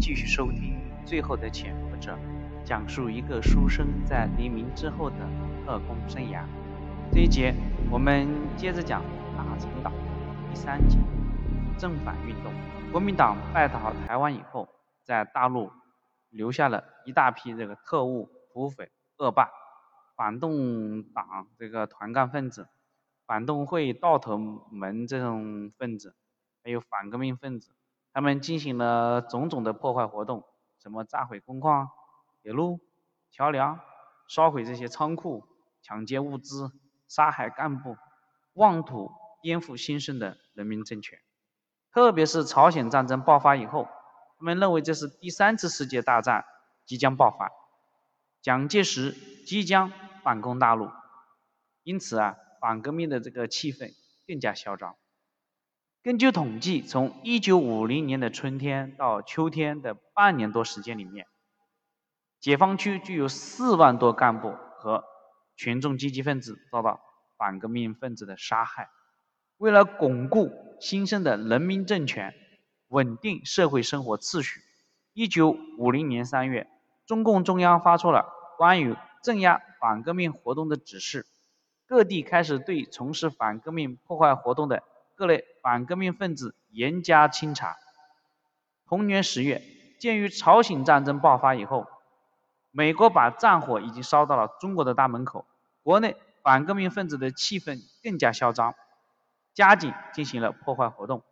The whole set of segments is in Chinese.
继续收听《最后的潜伏者》，讲述一个书生在黎明之后的特工生涯。这一节我们接着讲大陈岛第三节正反运动。国民党败逃台湾以后，在大陆留下了一大批这个特务、土匪、恶霸、反动党这个团干分子、反动会道头门这种分子，还有反革命分子。他们进行了种种的破坏活动，什么炸毁工矿、铁路、桥梁，烧毁这些仓库，抢劫物资，杀害干部，妄图颠覆新生的人民政权。特别是朝鲜战争爆发以后，他们认为这是第三次世界大战即将爆发，蒋介石即将反攻大陆，因此啊，反革命的这个气氛更加嚣张。根据统计，从1950年的春天到秋天的半年多时间里面，解放区就有4万多干部和群众积极分子遭到反革命分子的杀害。为了巩固新生的人民政权，稳定社会生活秩序，1950年3月，中共中央发出了关于镇压反革命活动的指示，各地开始对从事反革命破坏活动的。各类反革命分子严加清查。同年十月，鉴于朝鲜战争爆发以后，美国把战火已经烧到了中国的大门口，国内反革命分子的气氛更加嚣张，加紧进行了破坏活动。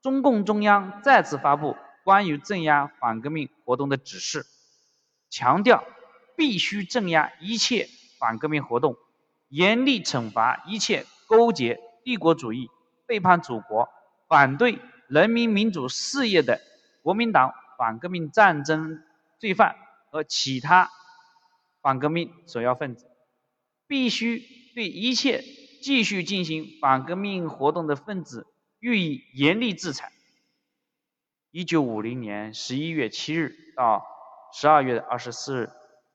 中共中央再次发布关于镇压反革命活动的指示，强调必须镇压一切反革命活动，严厉惩罚一切勾结帝国主义。背叛祖国、反对人民民主事业的国民党反革命战争罪犯和其他反革命首要分子，必须对一切继续进行反革命活动的分子予以严厉制裁。一九五零年十一月七日到十二月二十四日，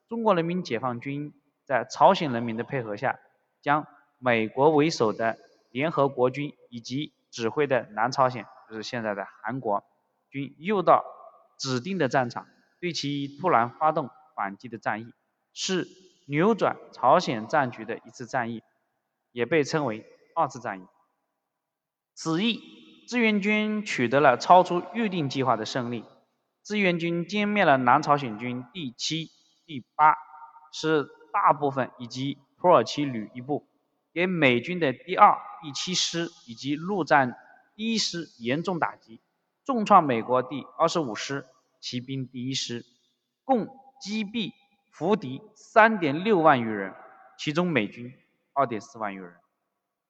中国人民解放军在朝鲜人民的配合下，将美国为首的。联合国军以及指挥的南朝鲜，就是现在的韩国军，又到指定的战场，对其突然发动反击的战役，是扭转朝鲜战局的一次战役，也被称为二次战役。此役，志愿军取得了超出预定计划的胜利，志愿军歼灭了南朝鲜军第七、第八师大部分以及土耳其旅一部。给美军的第二、第七师以及陆战一师严重打击，重创美国第二十五师骑兵第一师，共击毙俘敌三点六万余人，其中美军二点四万余人，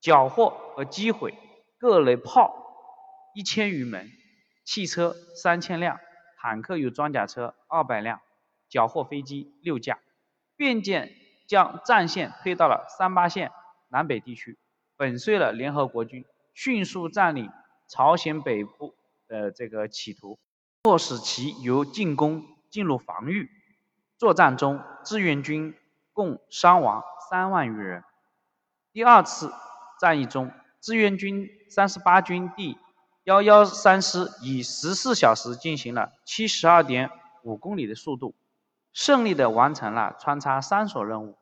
缴获和击毁各类炮一千余门，汽车三千辆，坦克与装甲车二百辆，缴获飞机六架，便舰将战线推到了三八线。南北地区粉碎了联合国军迅速占领朝鲜北部的这个企图，迫使其由进攻进入防御。作战中，志愿军共伤亡三万余人。第二次战役中，志愿军三十八军第幺幺三师以十四小时进行了七十二点五公里的速度，胜利的完成了穿插三所任务。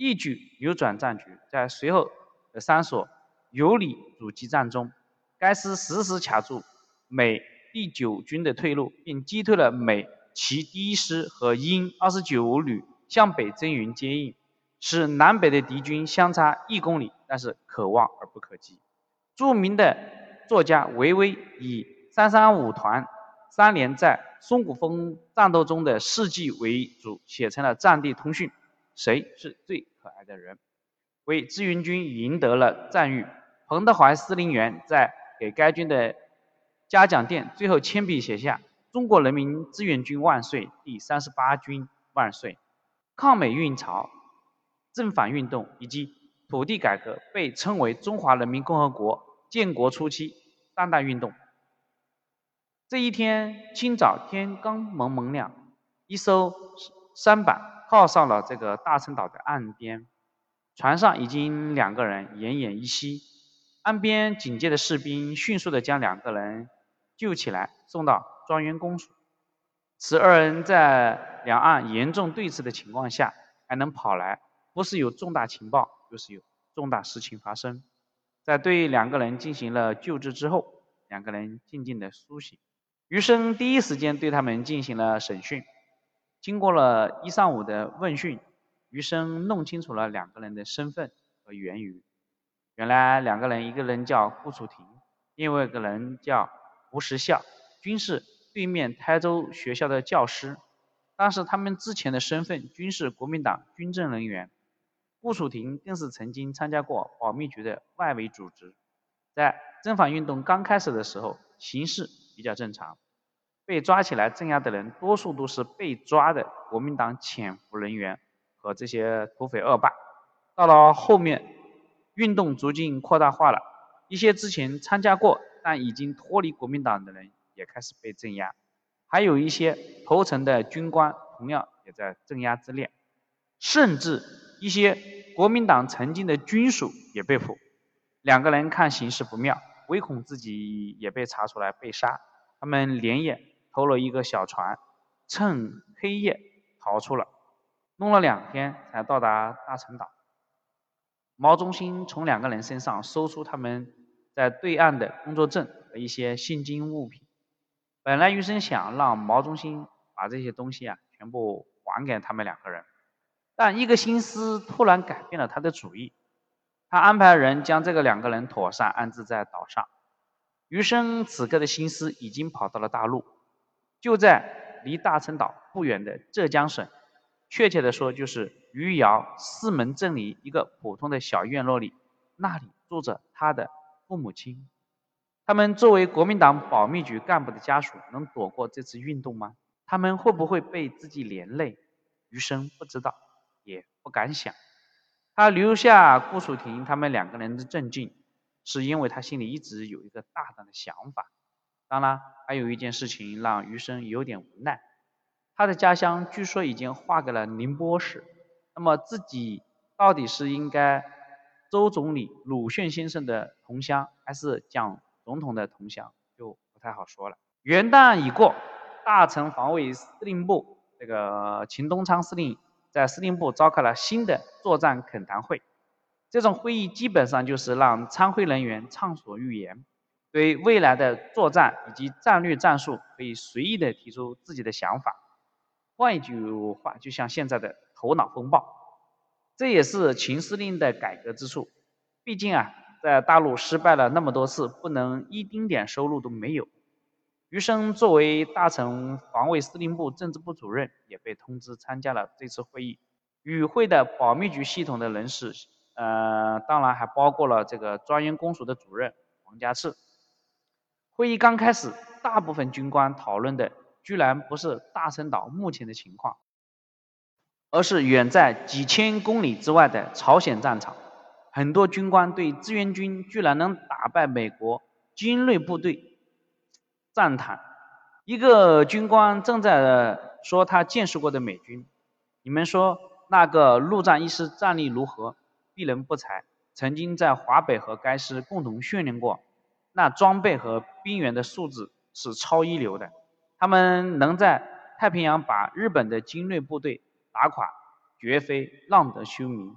一举扭转战局，在随后的三所有理阻击战中，该师实时卡住美第九军的退路，并击退了美其第一师和英二十九旅向北增援接应，使南北的敌军相差一公里，但是可望而不可及。著名的作家维维以三三五团三连在松骨峰战斗中的事迹为主，写成了战地通讯。谁是最可爱的人？为志愿军赢得了赞誉。彭德怀司令员在给该军的嘉奖电最后亲笔写下：“中国人民志愿军万岁，第三十八军万岁。”抗美运潮、正反运动以及土地改革被称为中华人民共和国建国初期三大运动。这一天清早，天刚蒙蒙亮，一艘三板。靠上了这个大陈岛的岸边，船上已经两个人奄奄一息，岸边警戒的士兵迅速的将两个人救起来，送到庄园公署。此二人在两岸严重对峙的情况下还能跑来，不是有重大情报，就是有重大事情发生。在对两个人进行了救治之后，两个人静静的苏醒。余生第一时间对他们进行了审讯，经过了一上午的问讯，余生弄清楚了两个人的身份和源于。原来两个人，一个人叫顾楚庭，另外一个人叫吴时孝，均是对面台州学校的教师。但是他们之前的身份均是国民党军政人员。顾楚庭更是曾经参加过保密局的外围组织。在征反运动刚开始的时候，形势比较正常，被抓起来镇压的人多数都是被抓的国民党潜伏人员和这些土匪恶霸。到了后面。运动逐渐扩大化了，一些之前参加过但已经脱离国民党的人也开始被镇压，还有一些投诚的军官同样也在镇压之列，甚至一些国民党曾经的军属也被捕。两个人看形势不妙，唯恐自己也被查出来被杀，他们连夜偷了一个小船，趁黑夜逃出了，弄了两天才到达大陈岛。毛中心从两个人身上搜出他们在对岸的工作证和一些现金物品。本来余生想让毛中心把这些东西啊全部还给他们两个人，但一个心思突然改变了他的主意。他安排人将这个两个人妥善安置在岛上。余生此刻的心思已经跑到了大陆，就在离大陈岛不远的浙江省。确切的说，就是余姚四门镇里一个普通的小院落里，那里住着他的父母亲。他们作为国民党保密局干部的家属，能躲过这次运动吗？他们会不会被自己连累？余生不知道，也不敢想。他留下顾楚婷他们两个人的镇静，是因为他心里一直有一个大胆的想法。当然，还有一件事情让余生有点无奈。他的家乡据说已经划给了宁波市，那么自己到底是应该周总理鲁迅先生的同乡，还是蒋总统的同乡，就不太好说了。元旦已过，大城防卫司令部这个秦东昌司令在司令部召开了新的作战恳谈会，这种会议基本上就是让参会人员畅所欲言，对未来的作战以及战略战术可以随意的提出自己的想法。换一句话，就像现在的头脑风暴，这也是秦司令的改革之处。毕竟啊，在大陆失败了那么多次，不能一丁点收入都没有。余生作为大陈防卫司令部政治部主任，也被通知参加了这次会议。与会的保密局系统的人士，呃，当然还包括了这个专员公署的主任王家炽。会议刚开始，大部分军官讨论的。居然不是大陈岛目前的情况，而是远在几千公里之外的朝鲜战场。很多军官对志愿军居然能打败美国精锐部队赞叹。一个军官正在说他见识过的美军，你们说那个陆战一师战力如何？鄙人不才，曾经在华北和该师共同训练过，那装备和兵员的素质是超一流的。他们能在太平洋把日本的精锐部队打垮，绝非浪得虚名。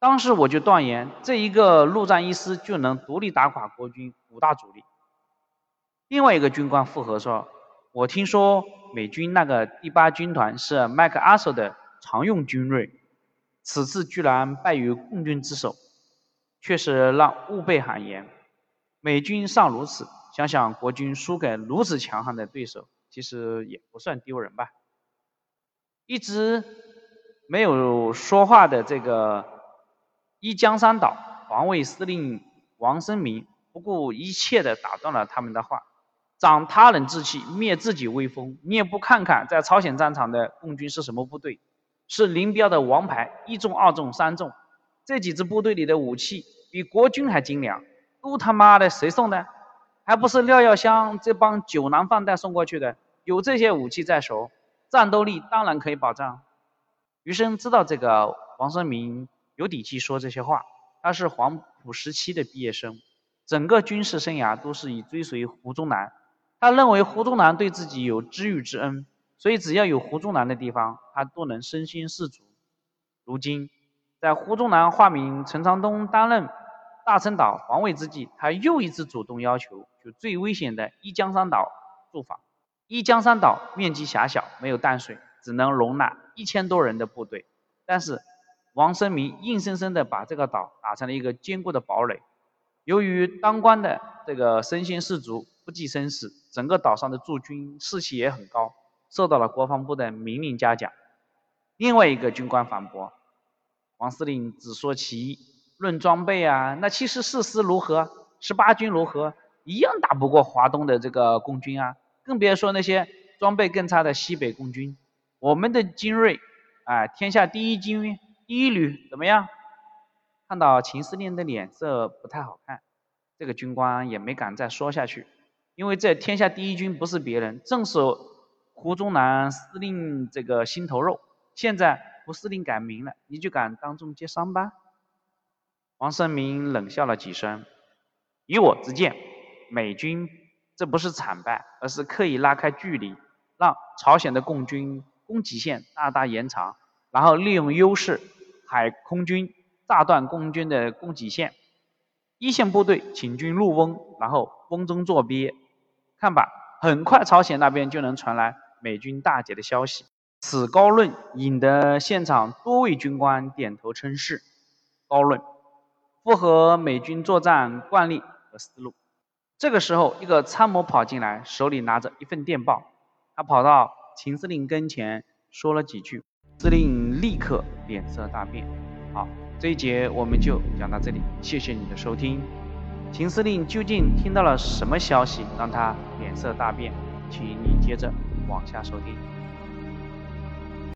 当时我就断言，这一个陆战一师就能独立打垮国军五大主力。另外一个军官附和说：“我听说美军那个第八军团是麦克阿瑟的常用军锐，此次居然败于共军之手，确实让吾辈汗颜。美军尚如此，想想国军输给如此强悍的对手。”其实也不算丢人吧。一直没有说话的这个一江山岛防卫司令王生明不顾一切的打断了他们的话：“长他人志气，灭自己威风。你也不看看在朝鲜战场的共军是什么部队？是林彪的王牌，一纵、二纵、三纵。这几支部队里的武器比国军还精良，都他妈的谁送的？还不是廖耀湘这帮酒囊饭袋送过去的？”有这些武器在手，战斗力当然可以保障。余生知道这个王生明有底气说这些话，他是黄埔时期的毕业生，整个军事生涯都是以追随胡宗南。他认为胡宗南对自己有知遇之恩，所以只要有胡宗南的地方，他都能身先士卒。如今，在胡宗南化名陈长东担任大陈岛防卫之际，他又一次主动要求去最危险的一江山岛驻防。一江山岛面积狭小，没有淡水，只能容纳一千多人的部队。但是王生明硬生生的把这个岛打成了一个坚固的堡垒。由于当官的这个身先士卒，不计生死，整个岛上的驻军士气也很高，受到了国防部的明令嘉奖。另外一个军官反驳：“王司令只说其一，论装备啊，那七十四师如何？十八军如何？一样打不过华东的这个共军啊！更别说那些装备更差的西北共军。我们的精锐，哎，天下第一军，第一旅怎么样？”看到秦司令的脸色不太好看，这个军官也没敢再说下去，因为这天下第一军不是别人，正是胡宗南司令这个心头肉。现在胡司令改名了，你就敢当众揭伤疤？王生明冷笑了几声，以我之见，美军这不是惨败，而是刻意拉开距离，让朝鲜的共军攻击线大大延长，然后利用优势，海空军。炸断共军的供给线，一线部队请军入瓮，然后瓮中捉鳖。看吧，很快朝鲜那边就能传来美军大捷的消息。此高论引得现场多位军官点头称是。高论符合美军作战惯例和思路。这个时候，一个参谋跑进来，手里拿着一份电报。他跑到秦司令跟前，说了几句，司令立刻脸色大变。好。这一节我们就讲到这里，谢谢你的收听。秦司令究竟听到了什么消息，让他脸色大变？请你接着往下收听。